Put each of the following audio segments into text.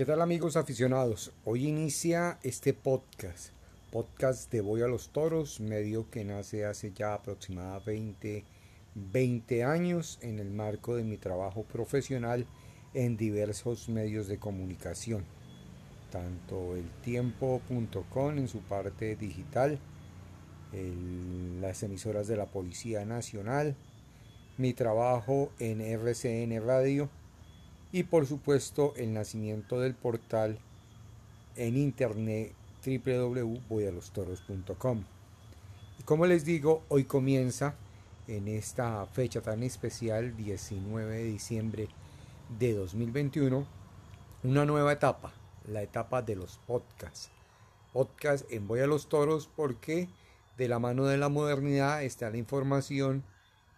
¿Qué tal amigos aficionados? Hoy inicia este podcast, podcast de Voy a los Toros, medio que nace hace ya aproximadamente 20 años en el marco de mi trabajo profesional en diversos medios de comunicación, tanto el tiempo.com en su parte digital, las emisoras de la Policía Nacional, mi trabajo en RCN Radio, y por supuesto el nacimiento del portal en internet www.voyalostoros.com. Y como les digo, hoy comienza en esta fecha tan especial, 19 de diciembre de 2021, una nueva etapa, la etapa de los podcasts. Podcast en Voy a los Toros porque de la mano de la modernidad está la información,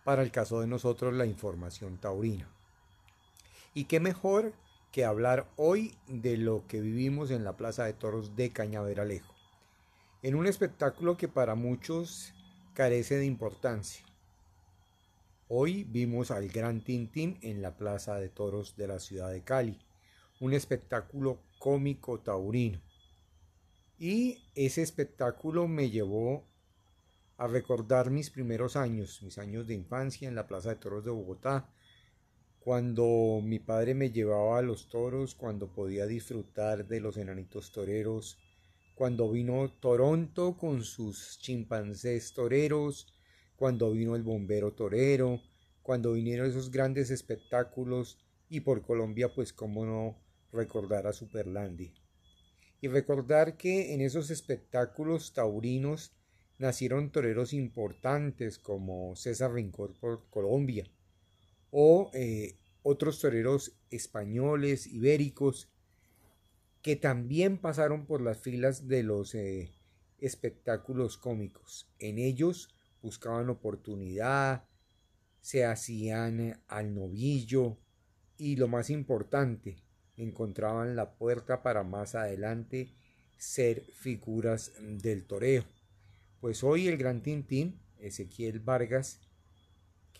para el caso de nosotros la información taurina. Y qué mejor que hablar hoy de lo que vivimos en la Plaza de Toros de Cañaveralejo, en un espectáculo que para muchos carece de importancia. Hoy vimos al Gran Tintín en la Plaza de Toros de la ciudad de Cali, un espectáculo cómico taurino. Y ese espectáculo me llevó a recordar mis primeros años, mis años de infancia en la Plaza de Toros de Bogotá, cuando mi padre me llevaba a los toros, cuando podía disfrutar de los enanitos toreros, cuando vino Toronto con sus chimpancés toreros, cuando vino el bombero torero, cuando vinieron esos grandes espectáculos y por Colombia pues cómo no recordar a Superlandi. Y recordar que en esos espectáculos taurinos nacieron toreros importantes como César Rincón por Colombia, o eh, otros toreros españoles, ibéricos, que también pasaron por las filas de los eh, espectáculos cómicos. En ellos buscaban oportunidad, se hacían eh, al novillo y lo más importante, encontraban la puerta para más adelante ser figuras del toreo. Pues hoy el gran Tintín, Ezequiel Vargas,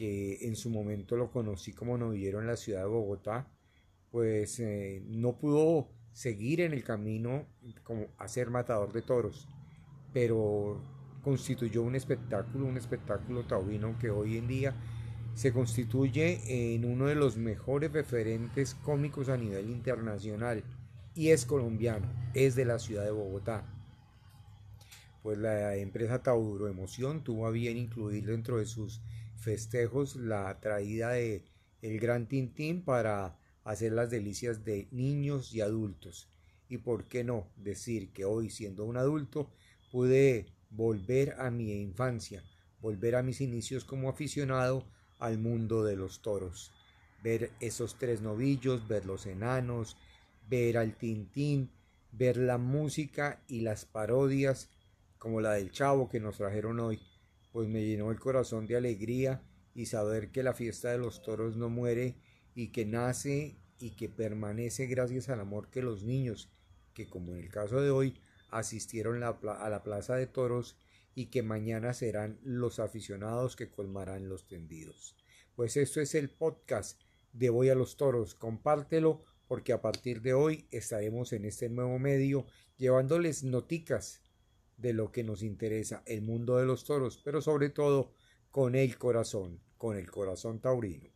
que en su momento lo conocí como novillero en la ciudad de Bogotá, pues eh, no pudo seguir en el camino como a ser matador de toros, pero constituyó un espectáculo, un espectáculo taurino que hoy en día se constituye en uno de los mejores referentes cómicos a nivel internacional y es colombiano, es de la ciudad de Bogotá. Pues la empresa Tauro Emoción tuvo a bien incluir dentro de sus festejos la traída de el Gran Tintín para hacer las delicias de niños y adultos. Y por qué no decir que hoy siendo un adulto pude volver a mi infancia, volver a mis inicios como aficionado al mundo de los toros, ver esos tres novillos, ver los enanos, ver al Tintín, ver la música y las parodias como la del Chavo que nos trajeron hoy pues me llenó el corazón de alegría y saber que la fiesta de los toros no muere y que nace y que permanece gracias al amor que los niños, que como en el caso de hoy, asistieron a la plaza de toros y que mañana serán los aficionados que colmarán los tendidos. Pues esto es el podcast de Voy a los Toros. Compártelo porque a partir de hoy estaremos en este nuevo medio llevándoles noticas de lo que nos interesa, el mundo de los toros, pero sobre todo con el corazón, con el corazón taurino.